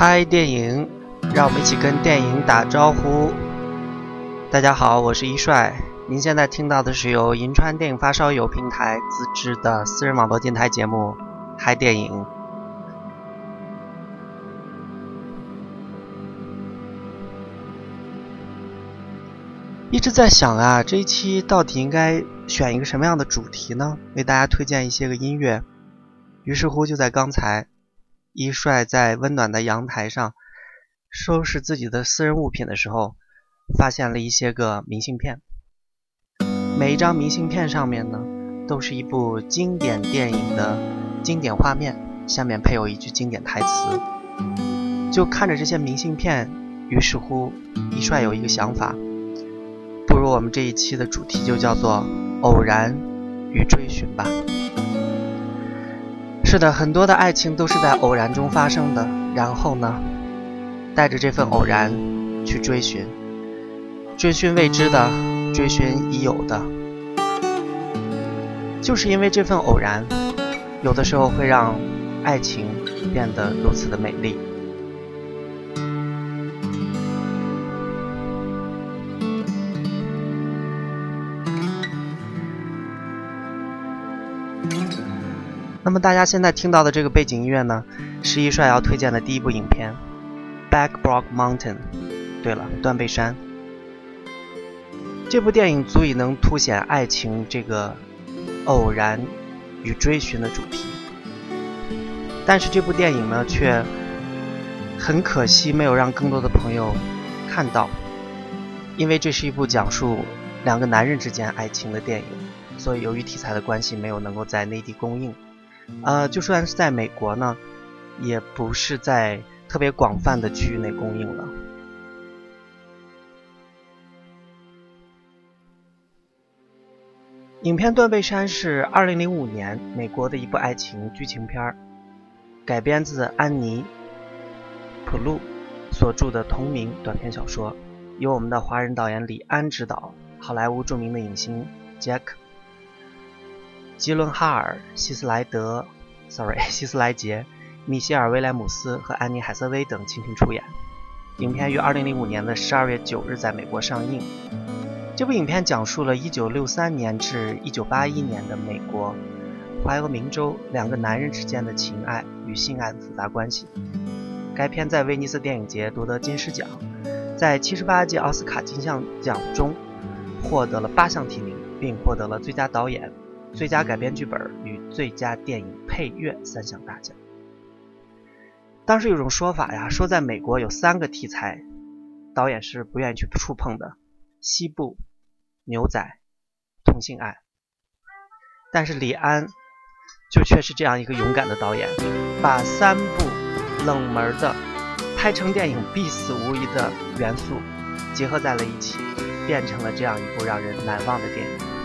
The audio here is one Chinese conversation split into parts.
嗨，电影，让我们一起跟电影打招呼。大家好，我是一帅。您现在听到的是由银川电影发烧友平台自制的私人网络电台节目《嗨电影》。一直在想啊，这一期到底应该选一个什么样的主题呢？为大家推荐一些个音乐。于是乎，就在刚才。一帅在温暖的阳台上收拾自己的私人物品的时候，发现了一些个明信片。每一张明信片上面呢，都是一部经典电影的经典画面，下面配有一句经典台词。就看着这些明信片，于是乎，一帅有一个想法：不如我们这一期的主题就叫做“偶然与追寻”吧。是的，很多的爱情都是在偶然中发生的。然后呢，带着这份偶然去追寻，追寻未知的，追寻已有的。就是因为这份偶然，有的时候会让爱情变得如此的美丽。那么大家现在听到的这个背景音乐呢，是一帅要推荐的第一部影片《Back Brock Mountain》。对了，断背山。这部电影足以能凸显爱情这个偶然与追寻的主题，但是这部电影呢，却很可惜没有让更多的朋友看到，因为这是一部讲述两个男人之间爱情的电影，所以由于题材的关系，没有能够在内地公映。呃，就算是在美国呢，也不是在特别广泛的区域内供应了。影片《断背山》是2005年美国的一部爱情剧情片儿改编自安妮·普鲁所著的同名短篇小说，由我们的华人导演李安执导，好莱坞著名的影星杰克。吉伦哈尔、希斯莱德 （sorry，希斯莱杰）、米歇尔·威廉姆斯和安妮·海瑟薇等倾情出演。影片于2005年的12月9日在美国上映。这部影片讲述了1963年至1981年的美国怀俄明州两个男人之间的情爱与性爱的复杂关系。该片在威尼斯电影节夺得金狮奖，在78届奥斯卡金像奖中获得了八项提名，并获得了最佳导演。最佳改编剧本与最佳电影配乐三项大奖。当时有种说法呀，说在美国有三个题材，导演是不愿意去触碰的：西部、牛仔、同性爱。但是李安就却是这样一个勇敢的导演，把三部冷门的、拍成电影必死无疑的元素结合在了一起，变成了这样一部让人难忘的电影。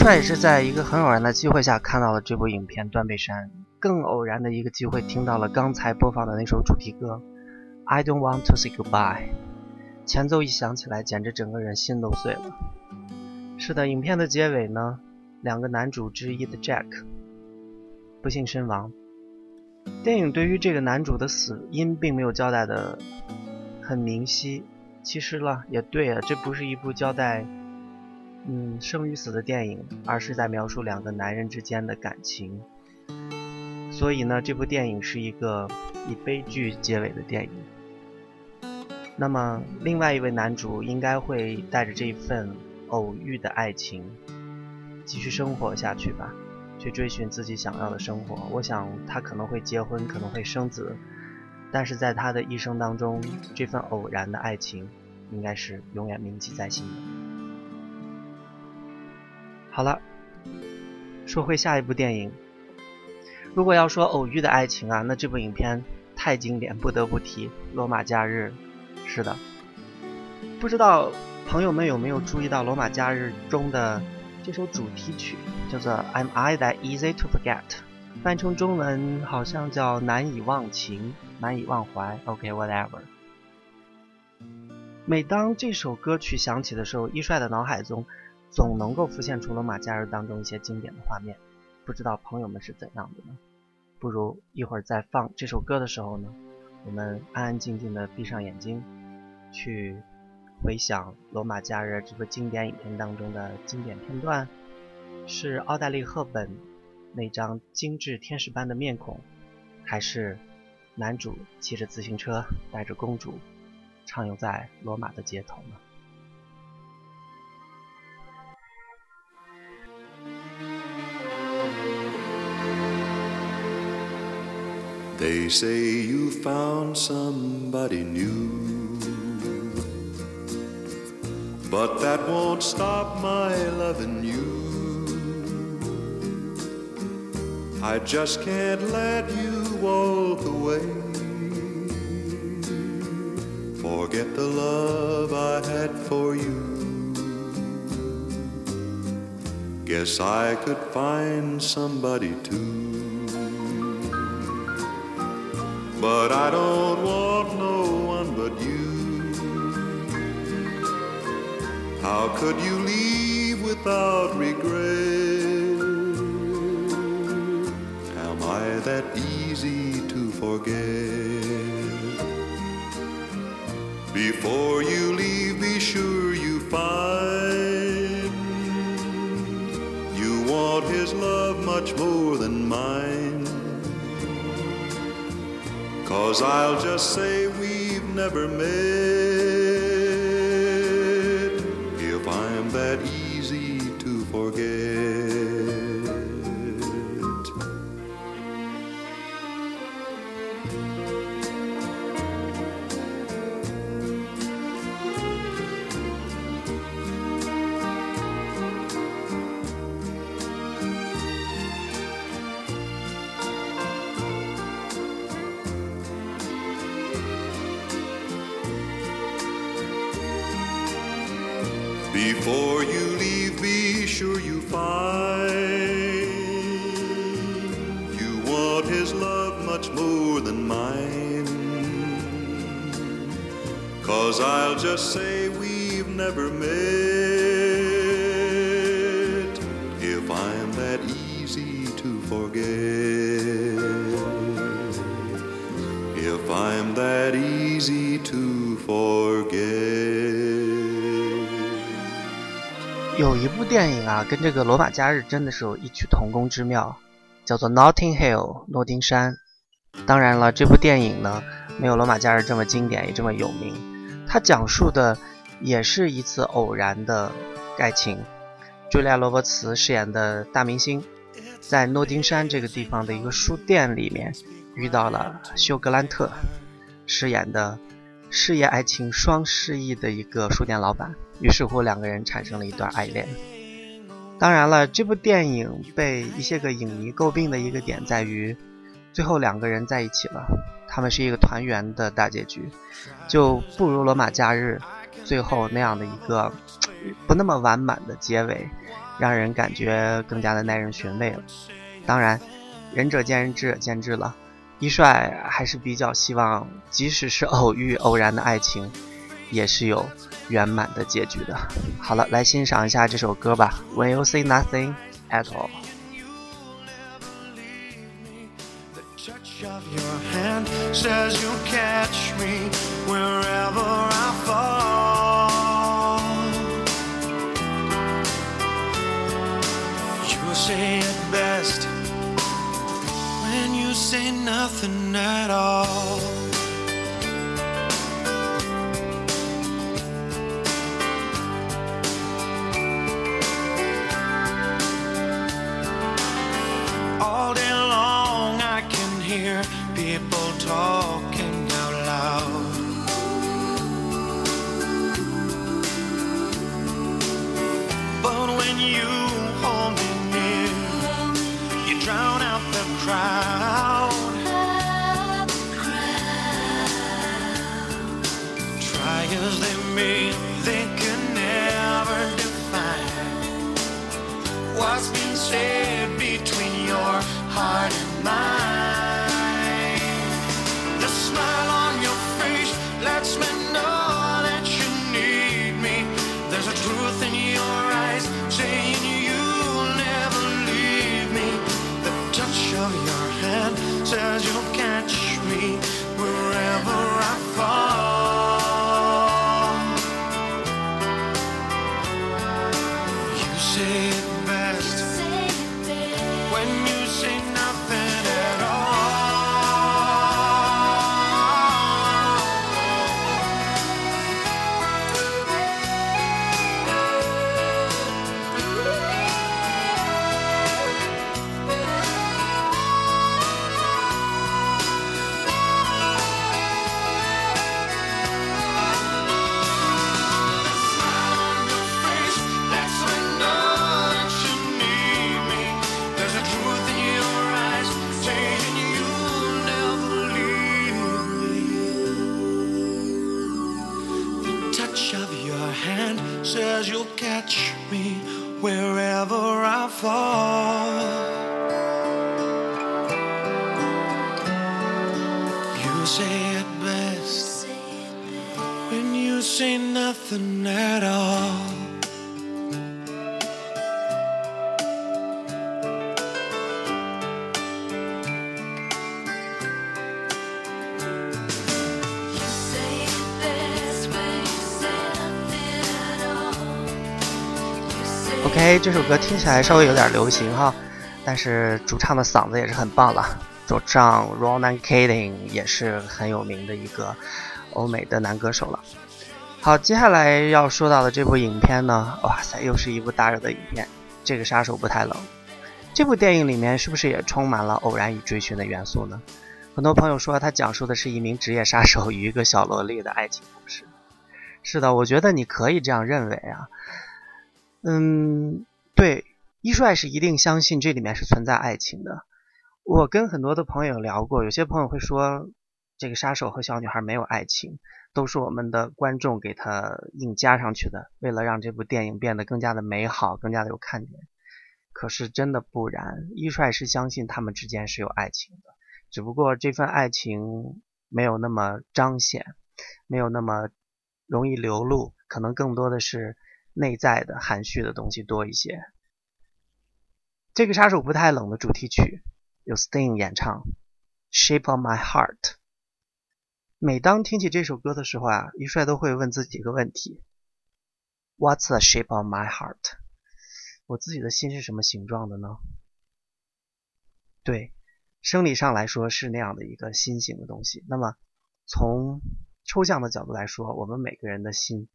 帅也是在一个很偶然的机会下看到了这部影片《断背山》，更偶然的一个机会听到了刚才播放的那首主题歌《I Don't Want to Say Goodbye》，前奏一响起来，简直整个人心都碎了。是的，影片的结尾呢，两个男主之一的 Jack 不幸身亡。电影对于这个男主的死因并没有交代的很明晰。其实了，也对啊，这不是一部交代嗯生与死的电影，而是在描述两个男人之间的感情。所以呢，这部电影是一个以悲剧结尾的电影。那么，另外一位男主应该会带着这一份。偶遇的爱情，继续生活下去吧，去追寻自己想要的生活。我想他可能会结婚，可能会生子，但是在他的一生当中，这份偶然的爱情应该是永远铭记在心的。好了，说回下一部电影。如果要说偶遇的爱情啊，那这部影片太经典，不得不提《罗马假日》。是的，不知道。朋友们有没有注意到《罗马假日》中的这首主题曲，叫做《Am I That Easy to Forget》，翻译成中文好像叫“难以忘情，难以忘怀”。OK，whatever。每当这首歌曲响起的时候，一帅的脑海中总能够浮现出《罗马假日》当中一些经典的画面。不知道朋友们是怎样的呢？不如一会儿在放这首歌的时候呢，我们安安静静的闭上眼睛，去。回想《罗马假日》这部经典影片当中的经典片段，是奥黛丽·赫本那张精致天使般的面孔，还是男主骑着自行车带着公主畅游在罗马的街头呢？They say you found somebody new. But that won't stop my loving you. I just can't let you walk away. Forget the love I had for you. Guess I could find somebody too. But I don't want no one but you. How could you leave without regret? Am I that easy to forget? Before you leave, be sure you find you want his love much more Cause I'll just say we've never met. Before you leave, be sure you find you want his love much more than mine. Cause I'll just say we've never met if I'm that easy to forget. If I'm that easy to forget. 有一部电影啊，跟这个《罗马假日》真的是有异曲同工之妙，叫做《Notting Hill》诺丁山。当然了，这部电影呢，没有《罗马假日》这么经典，也这么有名。它讲述的也是一次偶然的爱情。茱莉亚·罗伯茨饰演的大明星，在诺丁山这个地方的一个书店里面遇到了休·格兰特饰演的事业爱情双失意的一个书店老板。于是乎，两个人产生了一段爱恋。当然了，这部电影被一些个影迷诟病的一个点在于，最后两个人在一起了，他们是一个团圆的大结局，就不如《罗马假日》最后那样的一个不那么完满的结尾，让人感觉更加的耐人寻味了。当然，仁者见仁，智者见智了。一帅还是比较希望，即使是偶遇、偶然的爱情，也是有圆满的结局的。好了，来欣赏一下这首歌吧。When you say nothing at all。say nothing at all. OK，这首歌听起来稍微有点流行哈，但是主唱的嗓子也是很棒了。主唱 Ronan Keating 也是很有名的一个欧美的男歌手了。好，接下来要说到的这部影片呢，哇塞，又是一部大热的影片。这个杀手不太冷。这部电影里面是不是也充满了偶然与追寻的元素呢？很多朋友说它讲述的是一名职业杀手与一个小萝莉的爱情故事。是的，我觉得你可以这样认为啊。嗯，对，一帅是一定相信这里面是存在爱情的。我跟很多的朋友聊过，有些朋友会说，这个杀手和小女孩没有爱情，都是我们的观众给他硬加上去的，为了让这部电影变得更加的美好，更加的有看点。可是真的不然，一帅是相信他们之间是有爱情的，只不过这份爱情没有那么彰显，没有那么容易流露，可能更多的是。内在的含蓄的东西多一些。这个杀手不太冷的主题曲由 Sting 演唱，《Shape of My Heart》。每当听起这首歌的时候啊，一帅都会问自己一个问题：What's the shape of my heart？我自己的心是什么形状的呢？对，生理上来说是那样的一个心形的东西。那么从抽象的角度来说，我们每个人的心。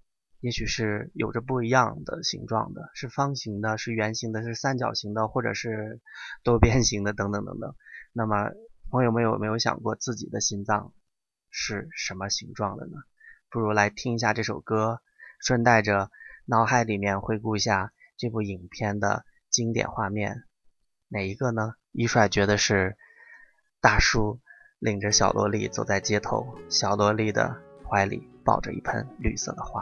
也许是有着不一样的形状的，是方形的，是圆形的，是三角形的，或者是 多边形的，等等等等。那么，朋友们有没有想过自己的心脏是什么形状的呢？不如来听一下这首歌，顺带着脑海里面回顾一下这部影片的经典画面，哪一个呢？一帅觉得是大叔领着小萝莉走在街头，小萝莉的怀里抱着一盆绿色的花。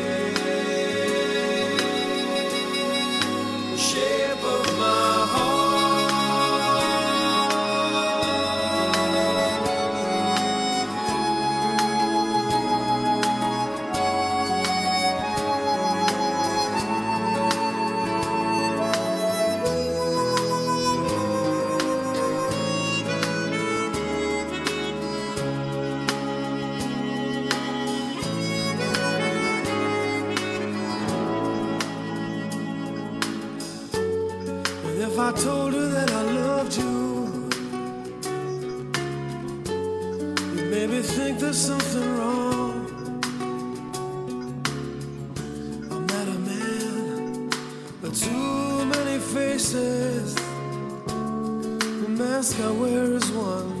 too many faces. The mask I wear is one.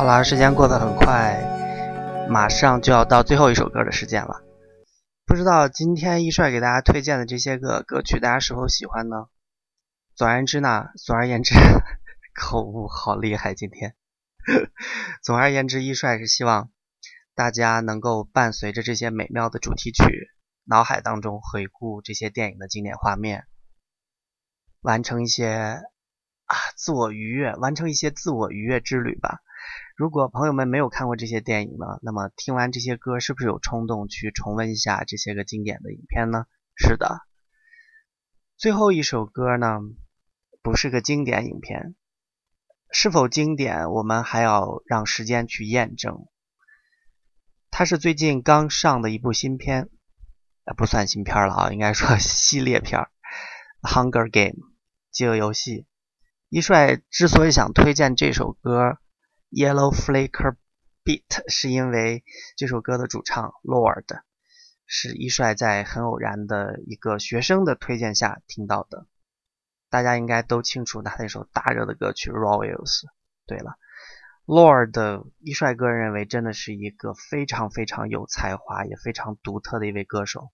好啦，时间过得很快，马上就要到最后一首歌的时间了。不知道今天一帅给大家推荐的这些个歌曲，大家是否喜欢呢？总而言之呢，总而言之，口误好厉害今天。总而言之，一帅是希望大家能够伴随着这些美妙的主题曲，脑海当中回顾这些电影的经典画面，完成一些啊自我愉悦，完成一些自我愉悦之旅吧。如果朋友们没有看过这些电影呢，那么听完这些歌，是不是有冲动去重温一下这些个经典的影片呢？是的。最后一首歌呢，不是个经典影片，是否经典，我们还要让时间去验证。它是最近刚上的一部新片，呃，不算新片了啊，应该说 系列片，《Hunger Game》饥饿游戏。一帅之所以想推荐这首歌《Yellow Flicker Beat》，是因为这首歌的主唱 Lord 是一帅在很偶然的一个学生的推荐下听到的。大家应该都清楚他那首大热的歌曲《Royals》。对了，Lord 一帅个人认为真的是一个非常非常有才华也非常独特的一位歌手。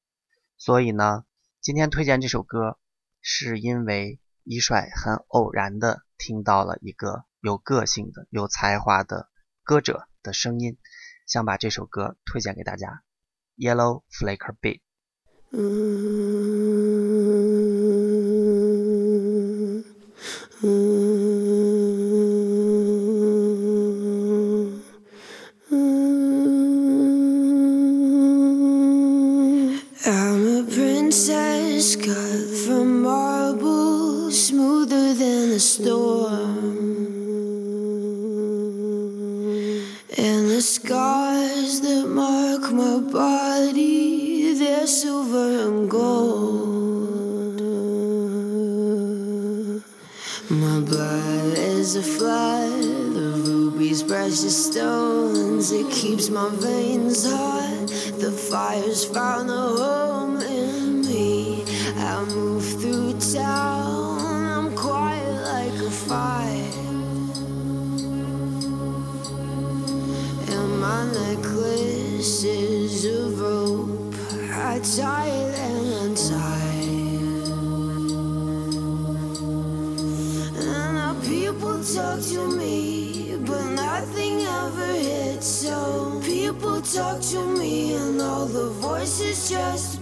所以呢，今天推荐这首歌，是因为。一帅很偶然的听到了一个有个性的、有才华的歌者的声音，想把这首歌推荐给大家，《Yellow Flicker the storm. And the scars that mark my body, they're silver and gold. My blood is a flood, the ruby's precious stones. It keeps my veins hot, the fire's found a home. Is a rope. I tie and untie. And now people talk to me, but nothing ever hits. So people talk to me, and all the voices just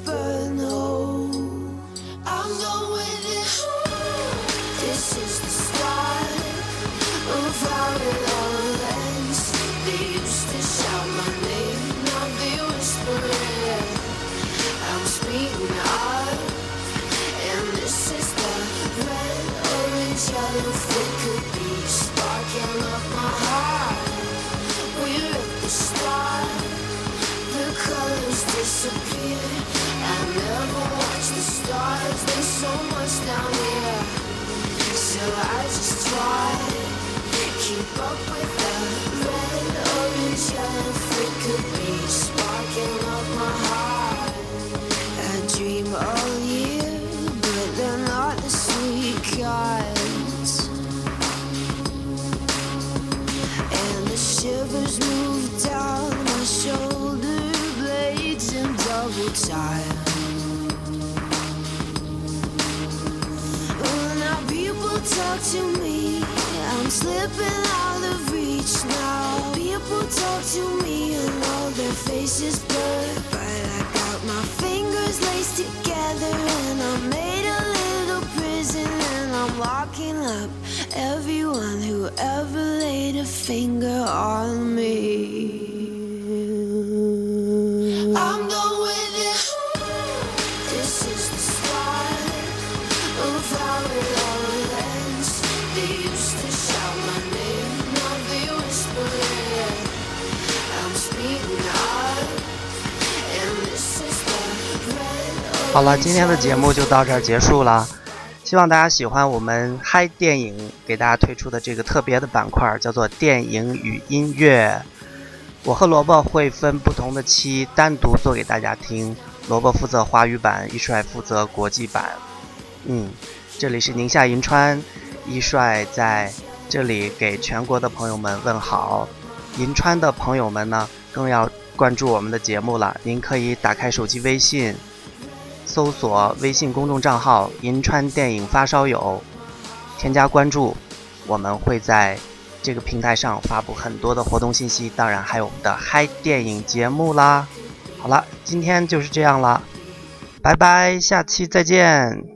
everyone who ever laid a finger on me. 好了，今天的节目就到这儿结束了。希望大家喜欢我们嗨电影给大家推出的这个特别的板块，叫做电影与音乐。我和萝卜会分不同的期单独做给大家听，萝卜负责华语版，一帅负责国际版。嗯，这里是宁夏银川，一帅在这里给全国的朋友们问好。银川的朋友们呢，更要关注我们的节目了。您可以打开手机微信，搜索微信公众账号“银川电影发烧友”，添加关注，我们会在这个平台上发布很多的活动信息，当然还有我们的嗨电影节目啦。好了，今天就是这样了，拜拜，下期再见。